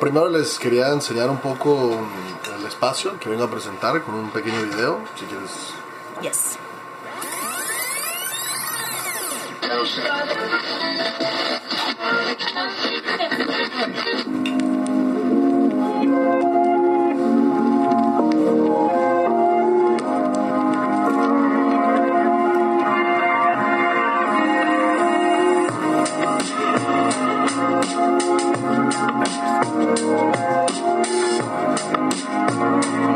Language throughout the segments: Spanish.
Primero les quería enseñar un poco el espacio que vengo a presentar con un pequeño video, si quieres. Yes.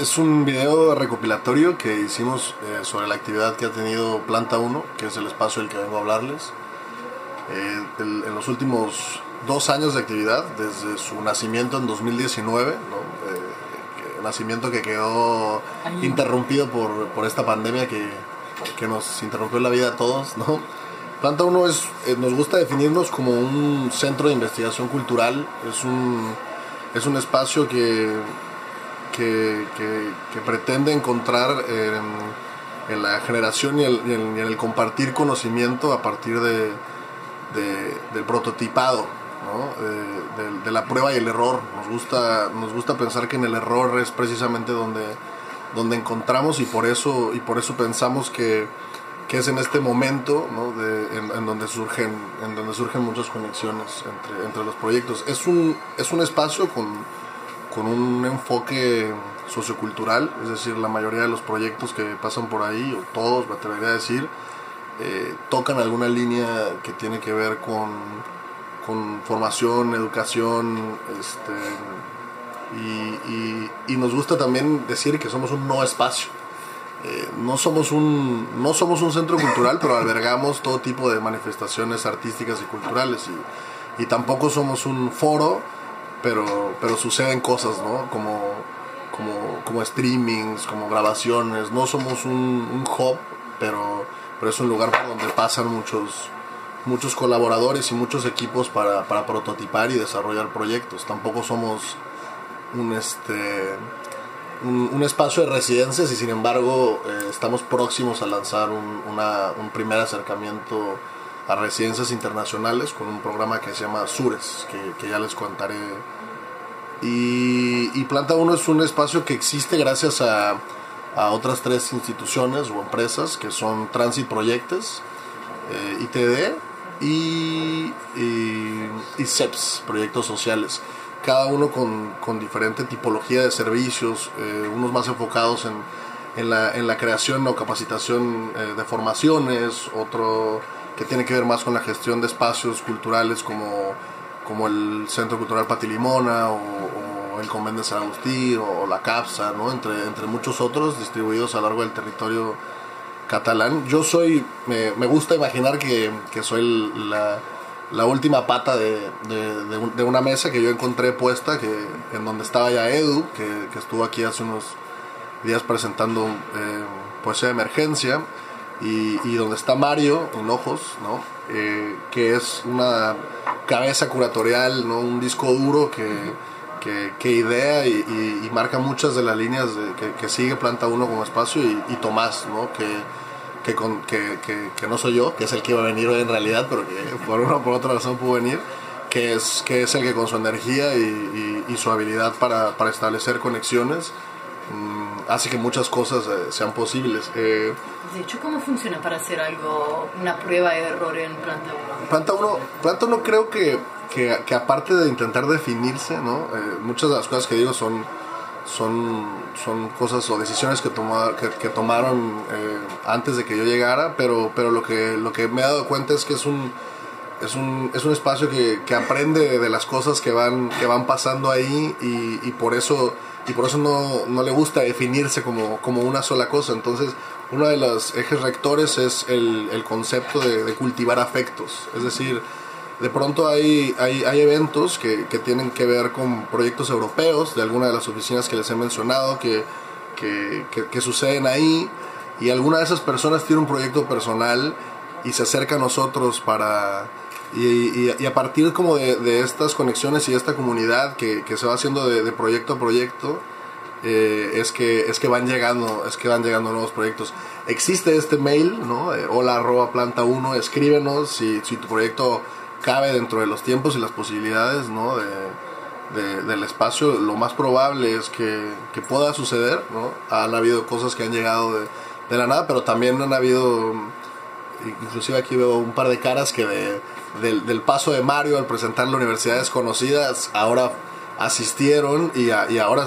es un video recopilatorio que hicimos eh, sobre la actividad que ha tenido Planta 1, que es el espacio del que vengo a hablarles. Eh, el- en los últimos dos años de actividad, desde su nacimiento en 2019, ¿no? Eh, nacimiento que quedó Ahí. interrumpido por, por esta pandemia que, que nos interrumpió la vida a todos, ¿no? Planta 1 es, eh, nos gusta definirnos como un centro de investigación cultural, es un, es un espacio que, que, que- que pretende encontrar en, en la generación y, el- en, en el compartir conocimiento a partir de, de- del prototipado, ¿no? de, de- de la prueba y el error. Nos gusta, nos gusta pensar que en el error es precisamente donde, donde encontramos y por eso, y por eso pensamos que, que es en este momento ¿no? en, en donde surgen, en donde surgen muchas conexiones entre, entre los proyectos. Es un, es un espacio con con un enfoque sociocultural, es decir, la mayoría de los proyectos que pasan por ahí, o todos, me atrevería a decir, eh, tocan alguna línea que tiene que ver con, con formación, educación, este, y, y- y nos gusta también decir que somos un no espacio. Eh, no somos un no somos un centro cultural pero albergamos todo tipo de manifestaciones artísticas y culturales y, y tampoco somos un foro pero pero suceden cosas no como como como streamings como grabaciones no somos un, un hub pero pero es un lugar por donde pasan muchos muchos colaboradores y muchos equipos para, para prototipar y desarrollar proyectos tampoco somos un este un, un espacio de residencias y sin embargo eh, estamos próximos a lanzar un, una- un primer acercamiento a residencias internacionales con un programa que se llama Sures, que, que ya les contaré. Y, Planta 1 es un espacio que existe gracias a, a otras tres instituciones o empresas que son Transit Proyectos, eh, ITD y, y, y CEPS, Proyectos Sociales. Cada uno con, con diferente tipología de servicios, eh, unos más enfocados en, en, la, en la creación o capacitación eh, de formaciones, otro que tiene que ver más con la gestión de espacios culturales como, como el Centro Cultural Patilimona o, Convento de San Agustín o, la CAPSA, ¿no? entre, entre muchos otros distribuidos a lo largo del territorio catalán. Yo soy, me, me gusta imaginar que, que soy la, la última pata de, de- de una mesa que yo encontré puesta, que, en donde estaba ya Edu, que, que estuvo aquí hace unos días presentando eh, poesía de emergencia, y, y donde está Mario, en Ojos, ¿no? Eh, que es una cabeza curatorial, ¿no? un disco duro que, que, que idea y, y- y marca muchas de las líneas de- que, que sigue Planta 1 como espacio, y, y Tomás, ¿no? que, que, con- que, que- que no soy yo, que es el que iba a venir hoy en realidad, pero que por una o por otra razón pudo venir, que es, que es el que con su energía y, y- su habilidad para, para establecer conexiones mm, hace que muchas cosas eh, sean posibles. Eh, De hecho, ¿cómo funciona para hacer algo, una prueba de error en planta 1? Planta 1, Planta uno creo que, que, que aparte de intentar definirse, ¿no? Eh, muchas de las cosas que digo son, son, son cosas o decisiones que, toma- que, que tomaron eh, antes de que yo llegara, pero, pero lo, que, lo que me he dado cuenta es que es un, es un, es un espacio que, que aprende de las cosas que van, que van pasando ahí y, y por eso, y por eso no, no le gusta definirse como, como una sola cosa. Entonces, uno de los ejes rectores es el, el concepto de, de cultivar afectos. Es decir, de pronto hay, hay, hay eventos que, que tienen que ver con proyectos europeos de alguna de las oficinas que les he mencionado que, que, que- suceden ahí y alguna de esas personas tiene un proyecto personal y se acerca a nosotros para... Y, y- a partir como de, de estas conexiones y esta comunidad que, que se va haciendo de, de proyecto a proyecto, eh, es que es que van llegando es que van llegando nuevos proyectos. Existe este mail no Eh, hola arroba planta 1 escríbenos si, si tu proyecto cabe dentro de los tiempos y las posibilidades no de, de- del espacio lo más probable es que, que pueda suceder no han habido cosas que han llegado de, de la nada pero también han habido inclusive aquí veo un par de caras que de- del, del paso de Mario al presentar la Universidad Desconocidas ahora asistieron y, a- y ahora,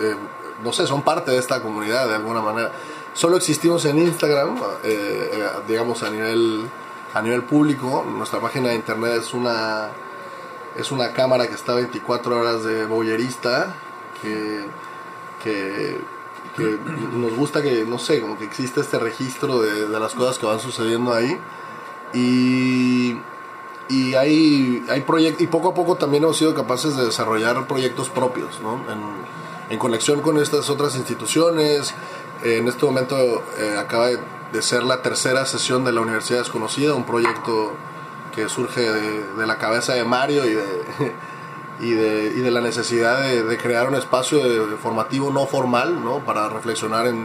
eh, no sé, son parte de esta comunidad de alguna manera. Solo existimos en Instagram, eh, eh, digamos a nivel, a nivel público. Nuestra página de internet es una, es una cámara que está 24 horas de boyerista, que, que, que nos gusta que, no sé, como que existe este registro de, de las cosas que van sucediendo ahí. Y, y hay, hay y poco a poco también hemos sido capaces de desarrollar proyectos propios, ¿no? En, en conexión con estas otras instituciones. Eh, en este momento eh, acaba de, de ser la tercera sesión de la Universidad Desconocida, un proyecto que surge de, de la cabeza de Mario y de, y de, y de la necesidad de, de crear un espacio formativo no formal, ¿no? Para reflexionar en,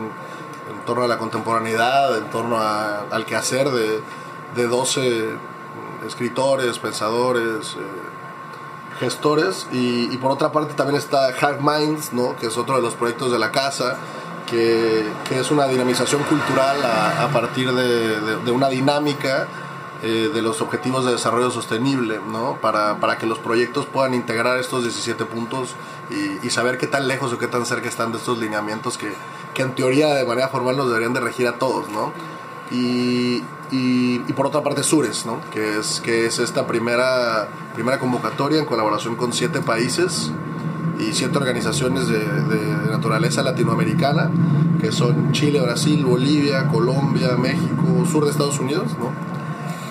en torno a la contemporaneidad, en torno a- al quehacer de, de 12 escritores, pensadores, eh, gestores. Y, y por otra parte también está Hard Minds, ¿no? Que es otro de los proyectos de la casa, que, que es una dinamización cultural a, a partir de, de- de una dinámica eh, de los objetivos de desarrollo sostenible, ¿no? Para, para que los proyectos puedan integrar estos 17 puntos y, y saber qué tan lejos o qué tan cerca están de estos lineamientos que, que en teoría de manera formal nos deberían de regir a todos, ¿no? Y, y, y por otra parte Sures, ¿no? Que es, que es esta primera, primera convocatoria en colaboración con siete países y siete organizaciones de, de- naturaleza latinoamericana, que son Chile, Brasil, Bolivia, Colombia, México, sur de Estados Unidos, ¿no?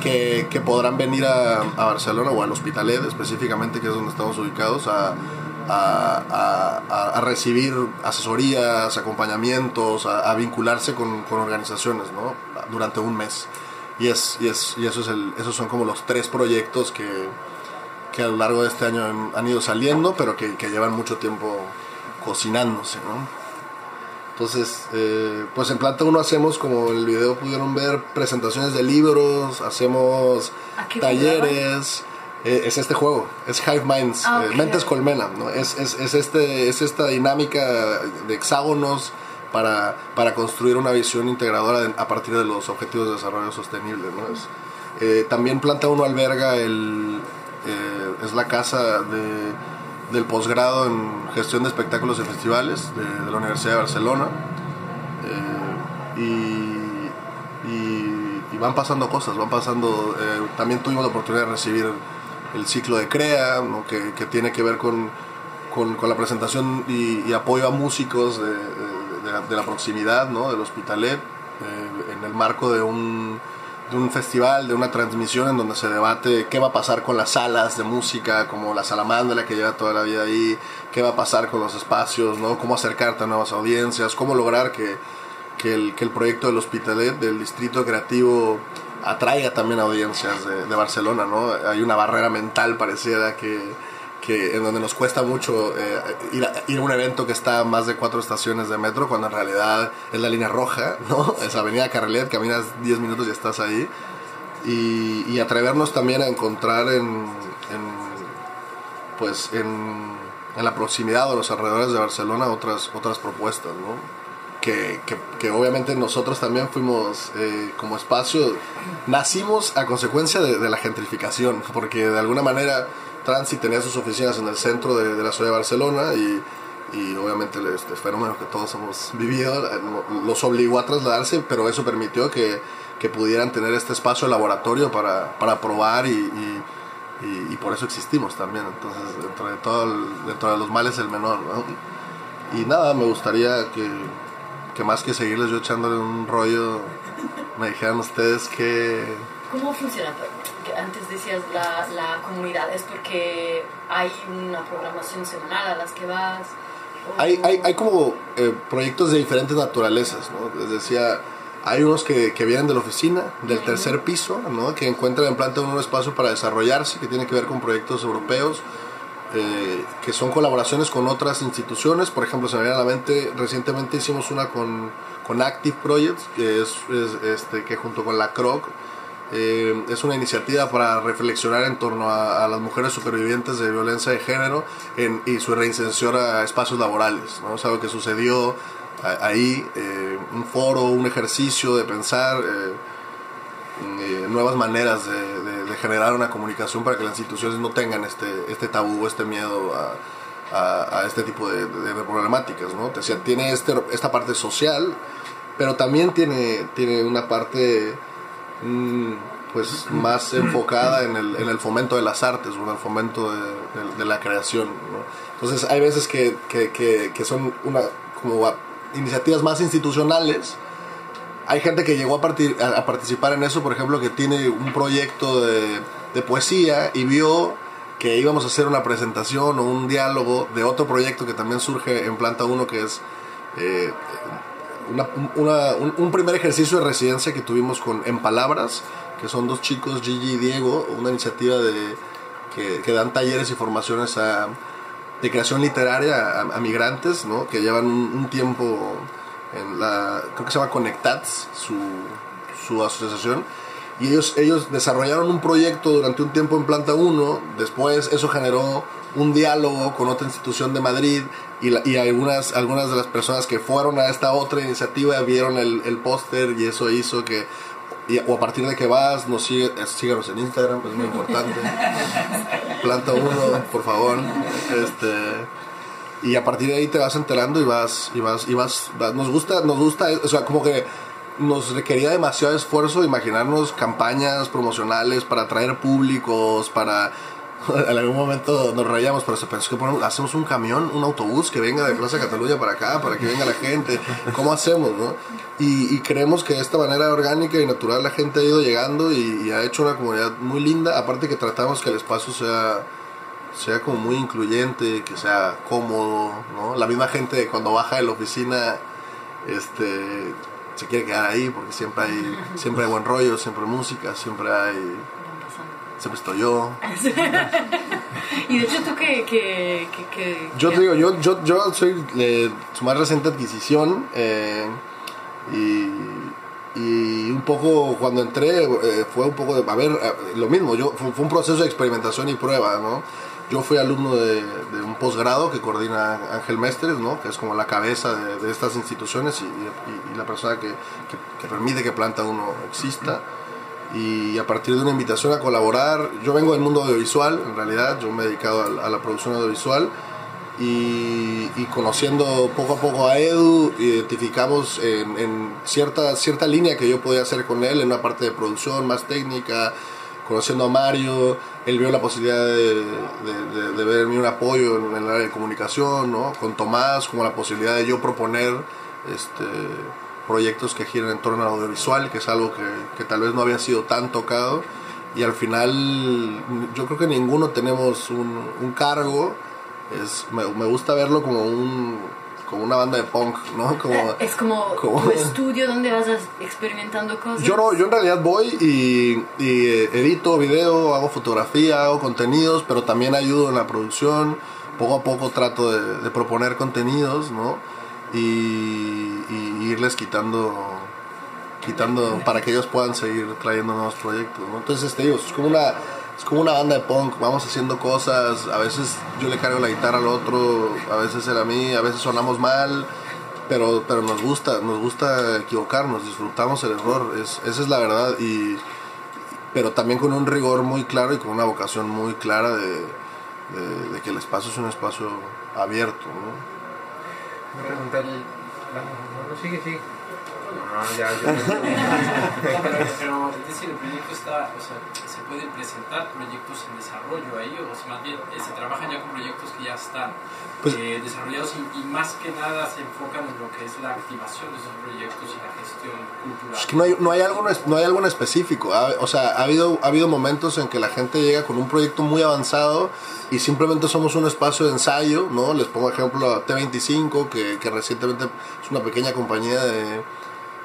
que, que podrán venir a, a Barcelona o al Hospitalet específicamente, que es donde estamos ubicados, a, a, a- recibir asesorías, acompañamientos, a vincularse con, con organizaciones ¿no? durante un mes. Y, es, y, es, y eso es el, esos son como los tres proyectos que, que a lo largo de este año han, han ido saliendo, pero que, que llevan mucho tiempo cocinándose. ¿no? Entonces, eh, pues en Planta 1 hacemos, como en el video pudieron ver, presentaciones de libros, hacemos ¿A qué talleres. Eh, es este juego, es Hive Minds, Ah, eh, ok. Mentes Colmena, ¿no? Es, es, es, este, es esta dinámica de hexágonos para, para construir una visión integradora de- a partir de los objetivos de desarrollo sostenible, ¿no? Es, eh, también Planta 1 alberga el, eh, es la casa de, del posgrado en gestión de espectáculos y festivales de, la Universidad de Barcelona. Eh, y, y- van pasando cosas, van pasando... eh, también tuvimos la oportunidad de recibir el ciclo de CREA, ¿no? que, que tiene que ver con, con, con la presentación y, apoyo a músicos de, de- la, proximidad, ¿no? del Hospitalet, en el marco de un, de un festival, de una transmisión en donde se debate qué va a pasar con las salas de música, como la Salamandra que lleva toda la vida ahí, qué va a pasar con los espacios, ¿no? cómo acercarte a nuevas audiencias, cómo lograr que, que, el, que el proyecto del Hospitalet, del Distrito Creativo, atraiga también audiencias de, de Barcelona. ¿no? Hay una barrera mental pareciera que, que en donde nos cuesta mucho eh, ir, a, ir a un evento que está a más de cuatro estaciones de metro, cuando en realidad es la línea roja, ¿no? Es Avenida Carrilet, caminas 10 minutos y estás ahí. Y, y atrevernos también a encontrar en, en, pues en, en la proximidad o los alrededores de Barcelona otras, otras propuestas, ¿no? Que, que, que obviamente nosotros también fuimos eh, como espacio, nacimos a consecuencia de, de la gentrificación, porque de alguna manera Transi tenía sus oficinas en el centro de, de la ciudad de Barcelona y, y obviamente este fenómeno que todos hemos vivido eh, los obligó a trasladarse, pero eso permitió que, que pudieran tener este espacio laboratorio para, para probar y, y, por eso existimos también. Entonces, dentro de, todo dentro de los males el menor. ¿no? Y nada, me gustaría que, que más que seguirles yo echándole un rollo, me dijeran ustedes que... ¿Cómo funciona? Que antes decías la, la comunidad, ¿es porque hay una programación semanal a las que vas? ¿O- Hay, hay, hay como eh, proyectos de diferentes naturalezas, ¿no? Les decía, hay unos que, que vienen de la oficina, del tercer piso, ¿no? Que encuentran en planta un espacio para desarrollarse, que tiene que ver con proyectos europeos, eh, que son colaboraciones con otras instituciones. Por ejemplo, se me viene a la mente, recientemente hicimos una con, con Active Projects, que es, es, este, que junto con la CROC, eh, es una iniciativa para reflexionar en torno a, a las mujeres supervivientes de violencia de género en- y su reinserción a espacios laborales. ¿no? Es algo que sucedió a- ahí, eh, un foro, un ejercicio de pensar eh, eh, nuevas maneras de, de- de generar una comunicación para que las instituciones no tengan este, este tabú, este miedo a, a- a este tipo de, de- de problemáticas. ¿no? Decía, tiene este, esta parte social, pero también tiene, tiene una parte pues más enfocada en el, en el fomento de las artes en el fomento de, de- la creación. Entonces hay veces que, que, que, que son una, como iniciativas más institucionales. Hay gente que llegó a, partir, a participar en eso, por ejemplo, que tiene un proyecto de, de poesía y vio que íbamos a hacer una presentación o un diálogo de otro proyecto que también surge en Planta 1, que es eh, una- un, primer ejercicio de residencia que tuvimos con En Palabras, que son dos chicos, Gigi y Diego, una iniciativa de, que, que dan talleres y formaciones de creación literaria a, migrantes, ¿no? que llevan un, un tiempo en la, creo que se llama Conectats, su, su asociación, y ellos, ellos desarrollaron un proyecto durante un tiempo en Planta 1, después eso generó un diálogo con otra institución de Madrid y, la- y algunas, algunas de las personas que fueron a esta otra iniciativa vieron el, el póster y eso hizo que, y- o a partir de que vas, nos sigue, eh, síganos en Instagram, es muy importante. Planta 1, por favor. Este, y a partir de ahí te vas enterando y vas y vas y vas, vas- nos gusta nos gusta o sea como que nos requería demasiado esfuerzo imaginarnos campañas promocionales para atraer públicos para en algún momento nos rayamos pero se pensó que hacemos un camión un autobús que venga de Plaza Cataluña para acá para que venga la gente cómo hacemos no y, y creemos que de esta manera orgánica y natural la gente ha ido llegando y, ha hecho una comunidad muy linda aparte que tratamos que el espacio sea sea como muy incluyente, que sea cómodo, ¿no? La misma gente cuando baja de la oficina, este, se quiere quedar ahí porque siempre hay, siempre hay buen rollo, siempre hay música, siempre hay. Siempre estoy yo. Y de hecho tú que... que, que, que- Yo te digo, yo, yo, yo soy eh, su más reciente adquisición eh, y, y un poco cuando entré eh, fue un poco de, a ver, eh, lo mismo, yo, fue, fue un proceso de experimentación y prueba, ¿no? Yo fui alumno de, de un posgrado que coordina Ángel Mestres, ¿no? Que es como la cabeza de, de estas instituciones y, y- y la persona que, que, que permite que Planta Uno exista y a partir de una invitación a colaborar, yo vengo del mundo audiovisual, en realidad, yo me he dedicado a, a la producción audiovisual y, y conociendo poco a poco a Edu, identificamos en, en cierta, cierta línea que yo podía hacer con él en una parte de producción más técnica, conociendo a Mario, él vio la posibilidad de, de, de, de ver en mí un apoyo en el área de comunicación, ¿no? con Tomás, como la posibilidad de yo proponer este, proyectos que giren en torno al audiovisual, que es algo que, que tal vez no había sido tan tocado. Y al final, yo creo que ninguno tenemos un, un cargo. Es, me, me gusta verlo como un como una banda de punk, ¿no? Como, Es como como- tu estudio donde vas experimentando cosas. yo no, yo en realidad voy y, y, eh, edito video, hago fotografía, hago contenidos, pero también ayudo en la producción. Poco a poco trato de, de proponer contenidos, ¿no? Y, y irles quitando, quitando para que ellos puedan seguir trayendo nuevos proyectos, ¿no? Entonces, te digo, es como una, es como una banda de punk. Vamos haciendo cosas. A veces yo le cargo la guitarra al otro, a veces él a mí, a veces sonamos mal pero pero nos gusta nos gusta equivocarnos disfrutamos el error es, esa es la verdad y pero también con un rigor muy claro y con una vocación muy clara de, de- de que el espacio es un espacio abierto ¿no? Sigue, sigue. No, ya, pero, pero, es decir, el proyecto está, o sea, se pueden presentar proyectos en desarrollo ahí, o sea, más bien eh, se trabajan ya con proyectos que ya están Pues- eh, desarrollados y, y más que nada se enfocan en lo que es la activación de esos proyectos y la gestión cultural. Es que no hay, no hay algo no hay algo en específico. Ha- o sea ha habido ha habido momentos en que la gente llega con un proyecto muy avanzado y simplemente somos un espacio de ensayo no les pongo ejemplo a T25 que, que recientemente es una pequeña compañía de,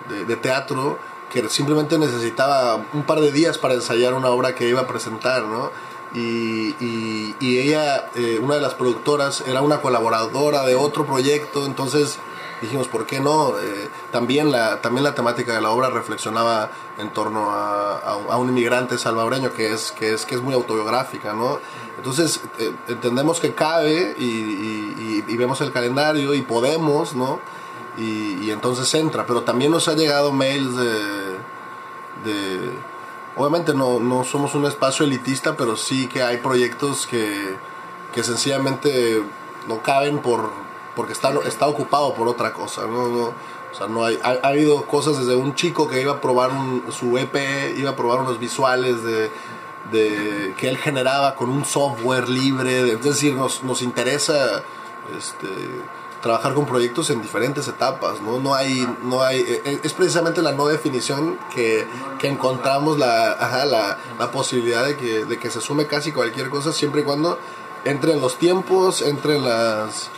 de, de teatro que simplemente necesitaba un par de días para ensayar una obra que iba a presentar no y, y, y ella, eh, una de las productoras, era una colaboradora de otro proyecto, entonces dijimos, ¿por qué no? Eh, también, la, también la temática de la obra reflexionaba en torno a, a a un inmigrante salvadoreño que es, que es, que es muy autobiográfica, ¿no? Entonces eh, entendemos que cabe y- y vemos el calendario y podemos, ¿no? Y, entonces entra, pero también nos ha llegado mails de, obviamente no, no somos un espacio elitista, pero sí que hay proyectos que, que sencillamente no caben por porque está, está ocupado por otra cosa. ¿no? No, o sea, no hay, ha, ha habido cosas desde un chico que iba a probar su EP, iba a probar unos visuales de, de que él generaba con un software libre. es decir, nos, nos interesa este, trabajar con proyectos en diferentes etapas. No, no hay, no hay, eh, es precisamente la no definición que, que encontramos la, ajá, la, la posibilidad de que, de que se sume casi cualquier cosa siempre y cuando entre en los tiempos, entre en las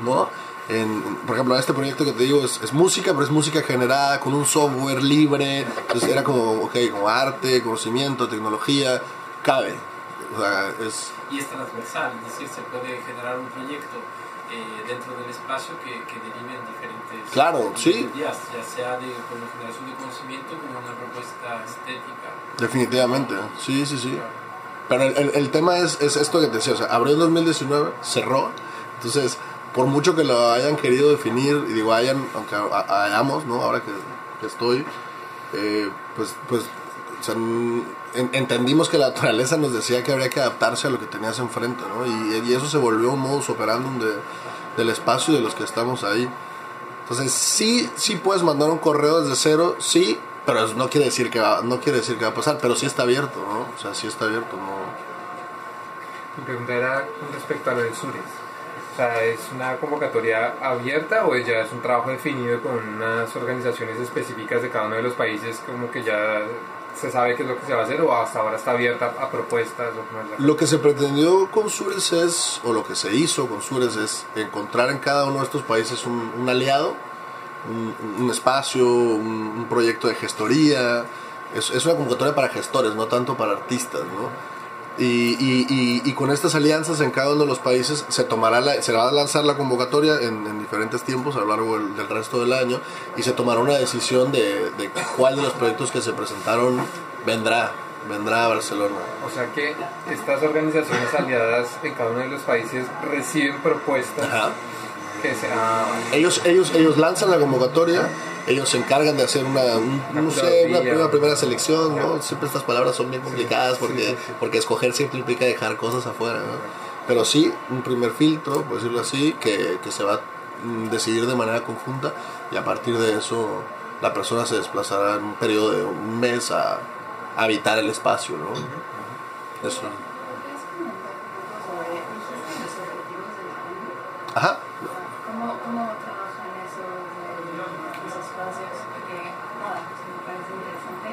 ¿no? En, por ejemplo, este proyecto que te digo es, es música, pero es música generada con un software libre. Entonces era como, ok, como arte, conocimiento, tecnología, cabe. O sea, es, y es transversal, es decir, se puede generar un proyecto eh, dentro del espacio que, que derive en diferentes Claro, sí. días, ya sea de como generación de conocimiento como una propuesta estética. definitivamente, sí, sí, sí. Pero el, el- el tema es, es esto que te decía, o sea, abrió en 2019, cerró. Entonces, por mucho que lo hayan querido definir, y digo, hayan, aunque ha- hayamos, ¿no? Ahora que, que estoy, eh, pues, pues o sea, en- entendimos que la naturaleza nos decía que habría que adaptarse a lo que tenías enfrente, ¿no? Y, y eso se volvió un modus operandum de, del espacio y de los que estamos ahí. Entonces, sí, sí puedes mandar un correo desde cero, sí, pero eso no quiere decir que va, no quiere decir que va a pasar, pero sí está abierto, ¿no? O sea, sí está abierto, ¿no? Mi pregunta era con respecto a lo del Sures. O sea, ¿es una convocatoria abierta o ya es un trabajo definido con unas organizaciones específicas de cada uno de los países como que ya se sabe qué es lo que se va a hacer o hasta ahora está abierta a propuestas o? Lo que se pretendió con Sures es, o lo que se hizo con Sures es encontrar en cada uno de estos países un, un aliado, un, un espacio, un, un proyecto de gestoría. Es, es una convocatoria para gestores, no tanto para artistas, ¿no? Y, y, y, y con estas alianzas en cada uno de los países se tomará la- se va a lanzar la convocatoria en, en diferentes tiempos a lo largo del, del resto del año y se tomará una decisión de, de cuál de los proyectos que se presentaron vendrá, vendrá a Barcelona. O sea que estas organizaciones aliadas en cada uno de los países reciben propuestas Ajá. que sean... Ellos, ellos, ellos lanzan la convocatoria, ellos se encargan de hacer una, un- no sé, una, una primera selección, ¿no? Siempre estas palabras son bien complicadas porque, porque escoger siempre implica dejar cosas afuera, ¿no? pero sí un primer filtro, por decirlo así, que, que se va a mm, decidir de manera conjunta y a partir de eso la persona se desplazará en un periodo de un mes a, a habitar el espacio, ¿no? Eso. Es como un poco sobre dijiste los objetivos del fondo. Ajá. ¿Cómo, cómo trabajan esos, eh, esos espacios? Porque, nada, pues me parece interesante.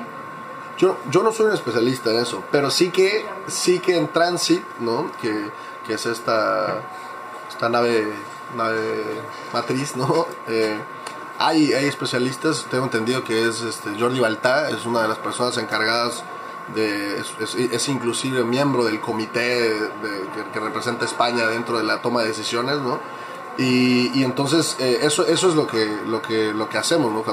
Yo, yo no soy un especialista en eso, pero sí que, sí que en Transit, ¿no? Que, que es esta, esta nave, nave matriz, ¿no? Eh, hay, hay especialistas, tengo entendido que es este, Jordi Baltá, es una de las personas encargadas de, es, es- inclusive miembro del comité que, que representa España dentro de la toma de decisiones, ¿no? Y, y entonces eh, eso, eso es lo que, lo que, lo que hacemos, ¿no?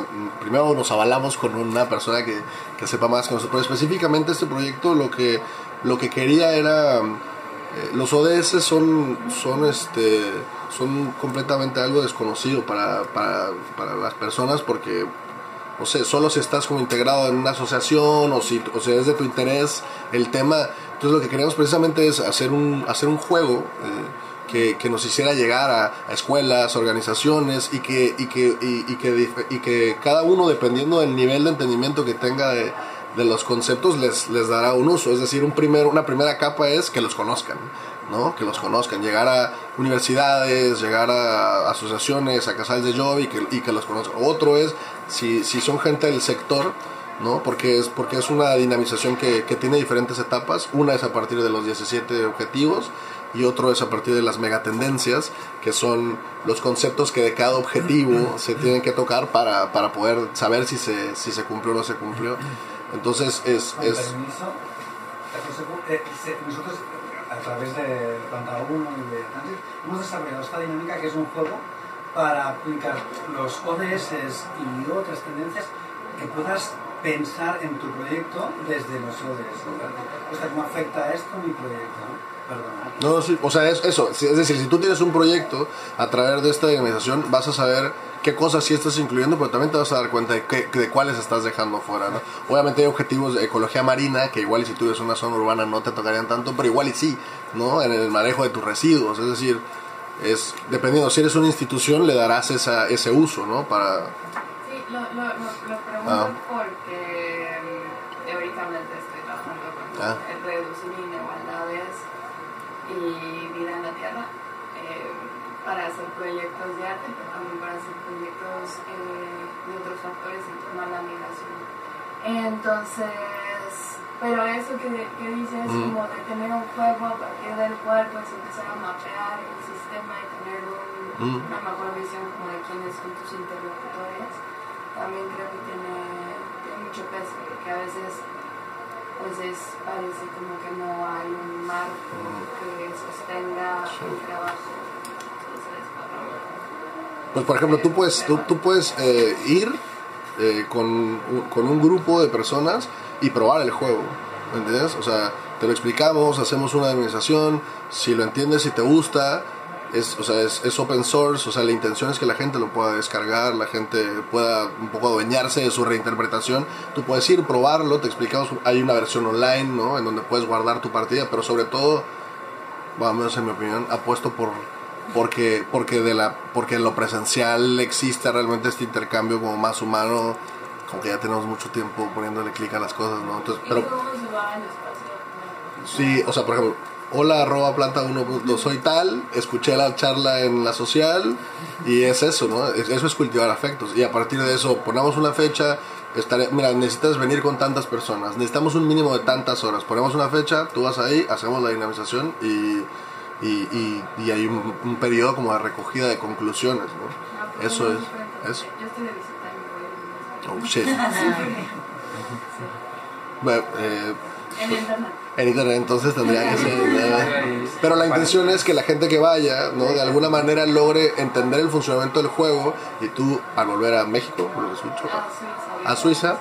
Primero nos avalamos con una persona que, que sepa más que nosotros. Pero específicamente este proyecto lo que, lo que quería era... eh, los ODS son, son, este, son completamente algo desconocido para, para, para las personas porque no sé, solo si estás como integrado en una asociación o si, o si es de tu interés el tema. Entonces lo que queríamos precisamente es hacer un, hacer un juego eh, que, que nos hiciera llegar a, a escuelas, organizaciones y que, y, que, y, y que, y que cada uno, dependiendo del nivel de entendimiento que tenga de, de los conceptos, les, les dará un uso. Es decir, un primer, una primera capa es que los conozcan. ¿no? que los conozcan, llegar a universidades, llegar a asociaciones, a casales de job y que, y que los conozcan. Otro es si, si son gente del sector, ¿no? porque, es, porque es una dinamización que, que tiene diferentes etapas. Una es a partir de los 17 objetivos y otro es a partir de las megatendencias, que son los conceptos que de cada objetivo se tienen que tocar para, para poder saber si se, si se cumplió o no se cumplió. Entonces es... Con es permiso, eh, nosotros a través de Planta 1 y de Transit hemos desarrollado esta dinámica que es un juego para aplicar los ODS y otras tendencias que puedas pensar en tu proyecto desde los ODS. O sea, ¿cómo afecta esto a mi proyecto? No, sí, o sea, es eso. Es decir, si tú tienes un proyecto a través de esta dinamización, vas a saber qué cosas sí estás incluyendo, pero también te vas a dar cuenta de, qué, de cuáles estás dejando fuera. ¿no? Obviamente hay objetivos de ecología marina, que igual si tú eres una zona urbana no te tocarían tanto, pero igual y sí, ¿no? En el manejo de tus residuos. Es decir, es dependiendo, si eres una institución, le darás esa, ese uso, ¿no? Para... Sí, lo, lo, lo, lo pregunto Ah. porque mm, teóricamente estoy trabajando con Ah. el reducir inigualdades y vida en la tierra eh, para hacer proyectos de arte, pero también para hacer proyectos eh, de otros factores en torno a la migración. Entonces, pero eso que, que dices, Mm. como de tener un juego a partir del cual pues empezar a mapear el sistema y tener un, Mm. una mejor visión como de quiénes son tus interlocutores, también creo que tiene, tiene mucho peso, porque a veces pues es, parece como que no hay un marco que sostenga el trabajo. Entonces, para- Pues por ejemplo, tú puedes, tú, tú puedes eh, ir eh, con, un- con un grupo de personas y probar el juego, ¿me entiendes? O sea, te lo explicamos, hacemos una administración, si lo entiendes, si te gusta, es, o sea, es, es open source, o sea, la intención es que la gente lo pueda descargar, la gente pueda un poco adueñarse de su reinterpretación. Tú puedes ir, probarlo, te explicamos, hay una versión online, ¿no? En donde puedes guardar tu partida, pero sobre todo, bueno, menos en mi opinión, apuesto por porque porque de la porque en lo presencial existe realmente este intercambio como más humano como que ya tenemos mucho tiempo poniéndole clic a las cosas no entonces ¿Y pero sí o sea por ejemplo hola arroba planta 1 soy tal escuché la charla en la social y es eso no Es- eso es cultivar afectos y a partir de eso ponemos una fecha estaré, mira necesitas venir con tantas personas necesitamos un mínimo de tantas horas ponemos una fecha tú vas ahí hacemos la dinamización y y, y, y hay un, un periodo como de recogida de conclusiones, ¿no? Porque Eso no es, eso. Oh, shit. Bueno, eh, En internet. En internet entonces tendría que ser... eh, pero la intención es que la gente que vaya, ¿no? De alguna manera logre entender el funcionamiento del juego y tú, al volver a México, a Suiza,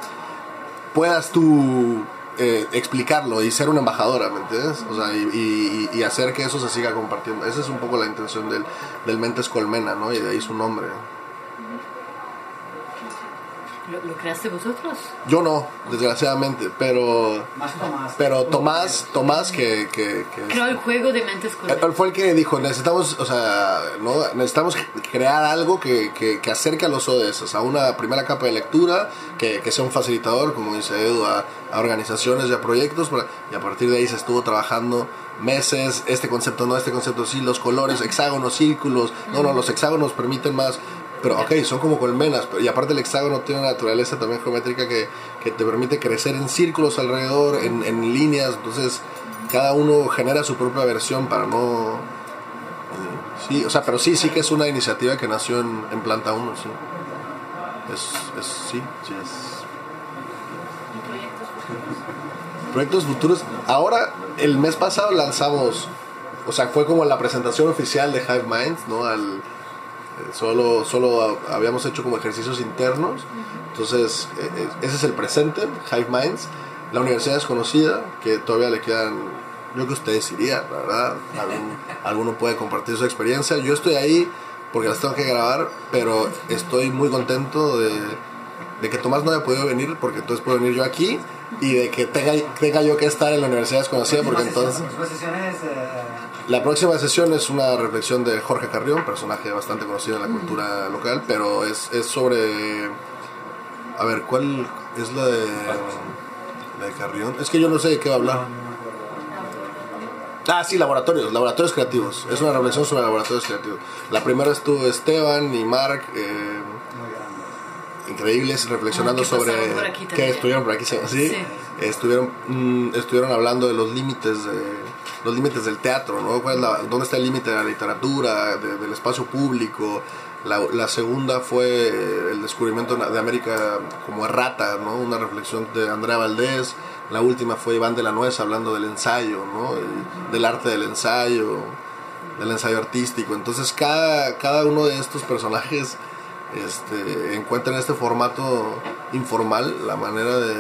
puedas tú eh, explicarlo y ser una embajadora, ¿me entiendes? O sea, y- y hacer que eso se siga compartiendo. Esa es un poco la intención del, del Mentes Colmena, ¿no? Y de ahí su nombre. ¿Lo, lo creaste vosotros? Yo no, desgraciadamente, pero Más Tomás. pero Tomás, Tomás que, que, que- Creó el juego de mentes él colectivas. fue el que dijo, necesitamos, o sea, ¿no? necesitamos crear algo que, que, que acerque a los ODS, a una primera capa de lectura, que, que sea un facilitador, como dice Edu, a, a organizaciones y a proyectos, y a partir de ahí se estuvo trabajando meses, este concepto no, este concepto sí, los colores, hexágonos, círculos, no, no, los hexágonos permiten más, pero ok, son como colmenas, y aparte el hexágono tiene una naturaleza también geométrica que, que te permite crecer en círculos alrededor, en, en líneas, entonces cada uno genera su propia versión para no... eh, Sí, o sea, pero sí, sí que es una iniciativa que nació en, en Planta 1, sí. Es, es, sí, sí es... ¿Y proyectos futuros? Ahora, el mes pasado lanzamos, o sea, fue como la presentación oficial de Hive Minds, ¿no? Al, solo, solo habíamos hecho como ejercicios internos. Entonces, eh, eh, ese es el presente, Hive Minds. La universidad es conocida, que todavía le quedan, yo creo que ustedes irían, la verdad. Algún- alguno puede compartir su experiencia. Yo estoy ahí porque las tengo que grabar, pero estoy muy contento de, de que Tomás no haya podido venir, porque entonces puedo venir yo aquí, y de que tenga, tenga yo que estar en la universidad desconocida, porque entonces... Las. Eh, La próxima sesión es una reflexión de Jorge Carrión, personaje bastante conocido en la cultura local, pero es, es sobre... A ver, ¿cuál es la de, la de Carrión? Es que yo no sé de qué va a hablar. Ah, sí, laboratorios, laboratorios creativos. Es una reflexión sobre laboratorios creativos. La primera estuvo Esteban y Mark, eh, increíbles, reflexionando Ah, sobre... que estuvieron por aquí, sí. Sí. Estuvieron, mm, estuvieron hablando de los límites de, los límites del teatro, ¿no? ¿Cuál es la- ¿Dónde está el límite de la literatura, de- del espacio público? La, la segunda fue el descubrimiento de América como errata, ¿no? Una reflexión de Andrea Valdés. La última fue Iván de la Nuez hablando del ensayo, ¿no? Del arte del ensayo, del ensayo artístico. Entonces cada, cada uno de estos personajes este, encuentra en este formato informal la manera de,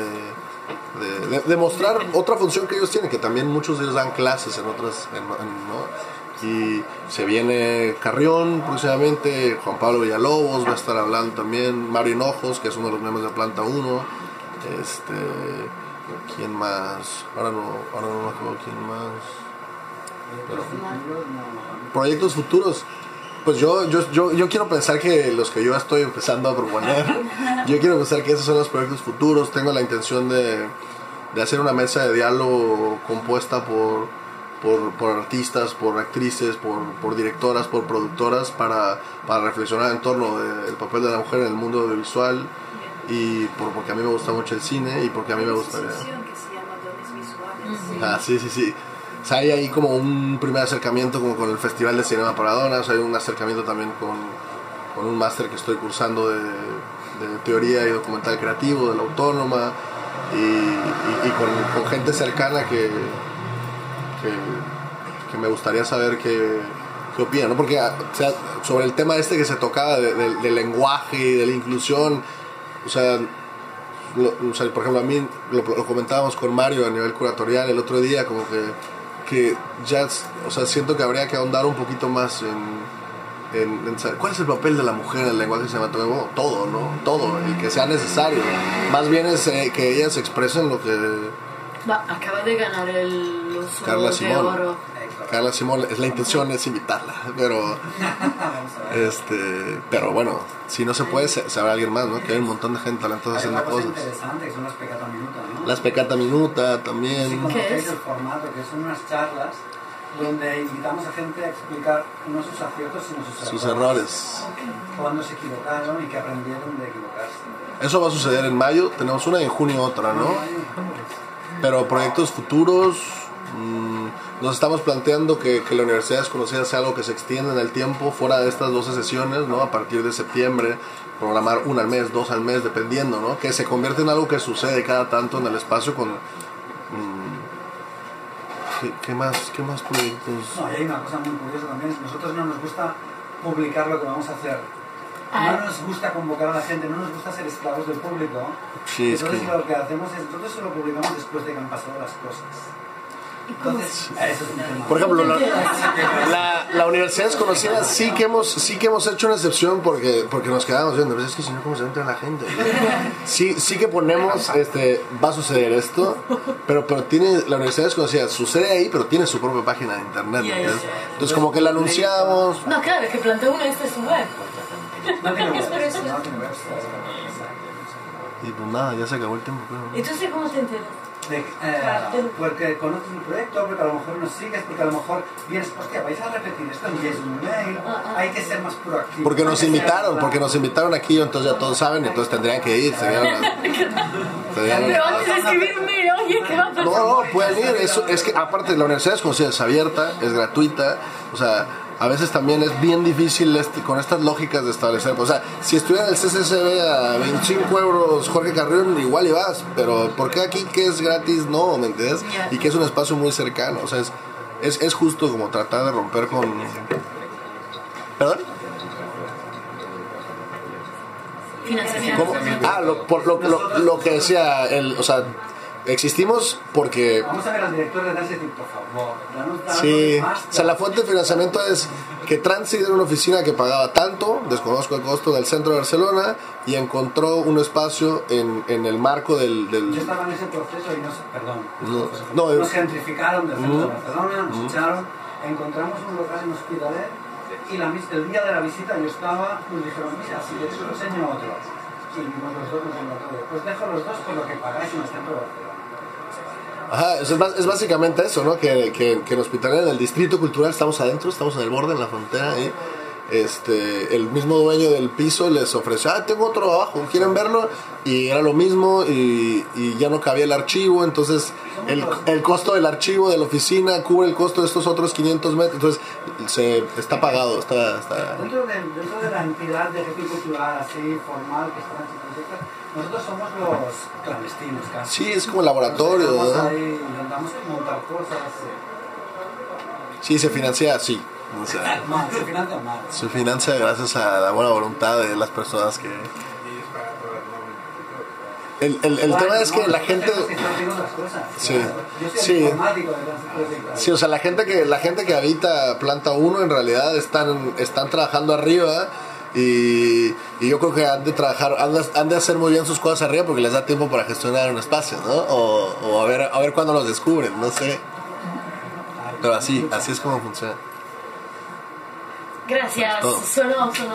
de, de- de mostrar otra función que ellos tienen, que también muchos de ellos dan clases en otras, en- en- ¿no? Y se viene Carrión próximamente, Juan Pablo Villalobos va a estar hablando también, Mario Hinojos, que es uno de los miembros de Planta 1, este, ¿quién más? Ahora no, ahora no me acuerdo quién más. Pero- proyectos futuros. Pues yo, yo, yo, yo quiero pensar que los que yo estoy empezando a proponer, yo quiero pensar que esos son los proyectos futuros. Tengo la intención de, de hacer una mesa de diálogo compuesta por, por, por artistas, por actrices, por, por directoras, por productoras, para, para reflexionar en torno de- del papel de la mujer en el mundo audiovisual y por, porque a mí me gusta mucho el cine y porque a mí me Visuales. Ah, sí, sí, sí. O hay ahí como un primer acercamiento como con el Festival de Cinema para Donas, hay un acercamiento también con, con un máster que estoy cursando de, de teoría y documental creativo de la autónoma y, y- con, con gente cercana que, que, que me gustaría saber qué, qué opina. Porque sobre el tema este que se tocaba de- de- del lenguaje y de la inclusión, o sea, o sea, por ejemplo, a mí lo comentábamos con Mario a nivel curatorial el otro día, como que, que ya, o sea, siento que habría que ahondar un poquito más en, en, en saber cuál es el papel de la mujer en el lenguaje cinematográfico. Todo, ¿no? Todo, el que sea necesario. Más bien es eh, que ellas expresen lo que acaba de ganar el Carla de Simón. oro. Carla Simón, es la intención es invitarla, pero este, pero bueno, si no se puede, se- sabrá alguien más, ¿no? Que hay un montón de gente talentosa haciendo cosas. interesante que son las pecata minuta, ¿no? Las Pecata Minuta también. ¿Qué conocéis es? el formato, que son unas charlas donde invitamos a gente a explicar no sus aciertos, sino sus, Sus errores. Cuándo se equivocaron y que aprendieron de equivocarse. Eso va a suceder en mayo. Tenemos una y en junio otra, ¿no? Pero proyectos futuros. mm, nos estamos planteando que, que la Universidad Desconocida sea algo que se extienda en el tiempo, fuera de estas 12 sesiones, ¿no? A partir de septiembre, programar una al mes, dos al mes, dependiendo, ¿no? Que se convierte en algo que sucede cada tanto en el espacio con. mm, ¿qué, qué más, ¿Qué más proyectos? No, y hay una cosa muy curiosa también, es nosotros no nos gusta publicar lo que vamos a hacer. Ah. No nos gusta convocar a la gente, no nos gusta ser esclavos del público. Sí, es Entonces que- lo que hacemos es, nosotros solo publicamos después de que han pasado las cosas. Entonces, eso es un tema. Por ejemplo, la, la, la universidad desconocida sí que hemos sí que hemos hecho una excepción porque porque nos quedamos viendo pero es que si no cómo se entra la gente sí sí que ponemos este va a suceder esto pero pero tiene la universidad desconocida sucede ahí pero tiene su propia página de internet entonces como que la anunciamos No, claro, es que Planta 1 esto es su web. No tiene web. Y pues nada ya se acabó el tiempo. Entonces, ¿cómo te enteras? De- eh, porque conoces el proyecto, porque a lo mejor nos sigues, porque a lo mejor vienes, hostia, vais a repetir esto, envíes un mail, hay que ser más proactivo. porque nos invitaron porque nos invitaron aquí entonces ya todos saben entonces tendrían que ir serían serían- Pero antes de escribir un mail, oye, ¿qué va a pasar? No, no, pueden ir. Eso, es que aparte la universidad es, conocida, es abierta, es gratuita. O sea, a veces también es bien difícil este, con estas lógicas de establecer. O sea, si estuviera en el CCCB a 25 euros Jorge Carrión, igual y vas. Pero ¿por qué aquí que es gratis? No, ¿me entiendes? Y que es un espacio muy cercano. O sea, es, es, es justo como tratar de romper con... ¿Perdón? ¿Cómo? Ah, lo, por lo, lo, lo que decía, el, o sea, existimos porque Vamos a ver al director de decir, por favor, danos Sí, o sea, la fuente de financiamiento es que Transit era una oficina que pagaba tanto, desconozco el costo del centro de Barcelona, y encontró un espacio en, en el marco del... del- Yo estaba en ese proceso y nos, perdón, No, no, nos es- gentrificaron del centro de Mm. Barcelona, nos echaron, encontramos un local en Hospitalet y la, el día de la visita yo estaba, nos dijeron, mira, si quieres os enseño otro. Y los dos, nos encontró, pues dejo los dos por lo que pagáis en el centro de Barcelona. Ajá, es, es básicamente eso, ¿no? Que, que, que en Hospitalet, en el distrito cultural, estamos adentro, estamos en el borde, en la frontera, y este, el mismo dueño del piso les ofreció, ah, tengo otro abajo, ¿quieren verlo? Y era lo mismo y, y ya no cabía el archivo, entonces el, el costo del archivo de la oficina cubre el costo de estos otros 500 metros, entonces se, está pagado, está... está Dentro de, dentro de la entidad de gestión cultural así formal que está en nosotros somos los clandestinos casi. Sí, es como laboratorio, Estamos ¿no? ahí, intentamos montar cosas. Sí, se financia así. O sea, Mal, se financia mal. se financia gracias a la buena voluntad de las personas que... El, el, el tema es que la gente... Sí, Yo soy sí. Sí, o sea, la gente que la gente que habita planta 1 en realidad están están trabajando arriba y, y yo creo que han de trabajar han de, han de hacer muy bien sus cosas arriba porque les da tiempo para gestionar un espacio, ¿no? O, o a ver a ver cuándo los descubren, no sé. Pero así, así es como funciona. Gracias. Todo. Sonó, sonó.